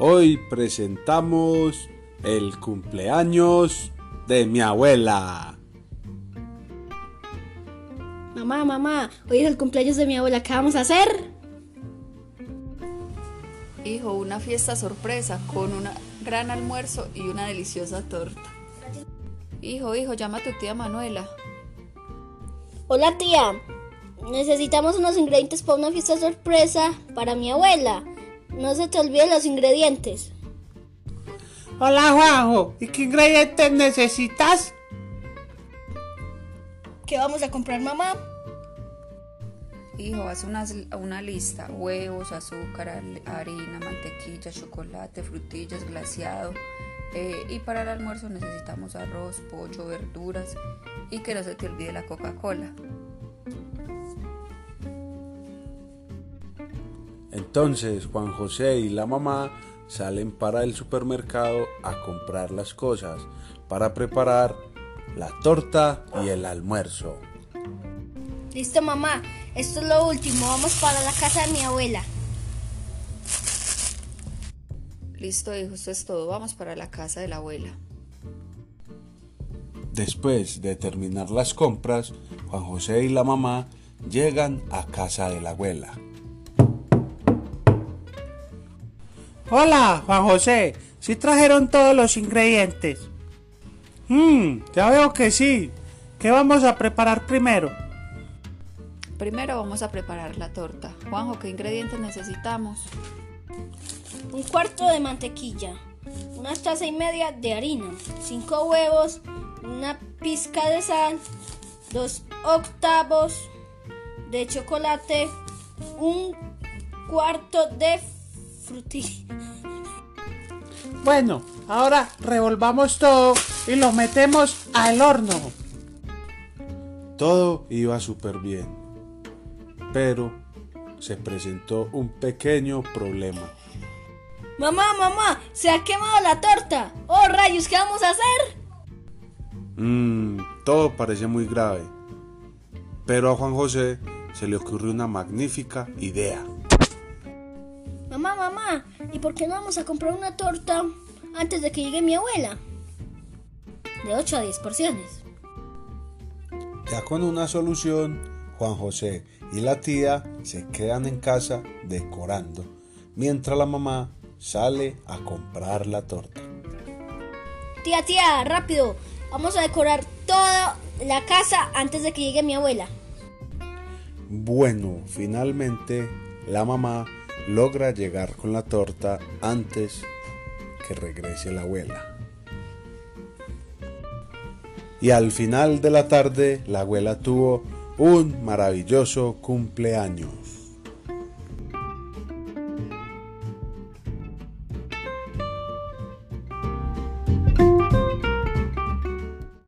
Hoy presentamos el cumpleaños de mi abuela. Mamá, mamá, hoy es el cumpleaños de mi abuela, ¿qué vamos a hacer? Hijo, una fiesta sorpresa con un gran almuerzo y una deliciosa torta. Hijo, hijo, llama a tu tía Manuela. Hola tía, necesitamos unos ingredientes para una fiesta sorpresa para mi abuela. No se te olviden los ingredientes. Hola Juanjo, ¿y qué ingredientes necesitas? ¿Qué vamos a comprar mamá? Hijo, haz una, una lista. Huevos, azúcar, harina, mantequilla, chocolate, frutillas, glaseado. Eh, y para el almuerzo necesitamos arroz, pollo, verduras y que no se te olvide la Coca-Cola. Entonces Juan José y la mamá salen para el supermercado a comprar las cosas para preparar la torta y el almuerzo. Listo mamá, esto es lo último, vamos para la casa de mi abuela. Listo, hijo, esto es todo, vamos para la casa de la abuela. Después de terminar las compras, Juan José y la mamá llegan a casa de la abuela. Hola, Juan José. ¿Sí trajeron todos los ingredientes? Mmm, ya veo que sí. ¿Qué vamos a preparar primero? Primero vamos a preparar la torta. Juanjo, ¿qué ingredientes necesitamos? Un cuarto de mantequilla, una taza y media de harina, cinco huevos, una pizca de sal, dos octavos de chocolate, un cuarto de Bueno, ahora revolvamos todo y lo metemos al horno. Todo iba súper bien, pero se presentó un pequeño problema. Mamá, mamá, se ha quemado la torta. Oh, rayos, ¿qué vamos a hacer? Mmm, todo parece muy grave. Pero a Juan José se le ocurrió una magnífica idea. Mamá, mamá, ¿y por qué no vamos a comprar una torta antes de que llegue mi abuela? De 8 a 10 porciones. Ya con una solución, Juan José y la tía se quedan en casa decorando, mientras la mamá sale a comprar la torta. Tía, tía, rápido, vamos a decorar toda la casa antes de que llegue mi abuela. Bueno, finalmente la mamá logra llegar con la torta antes que regrese la abuela. Y al final de la tarde la abuela tuvo un maravilloso cumpleaños.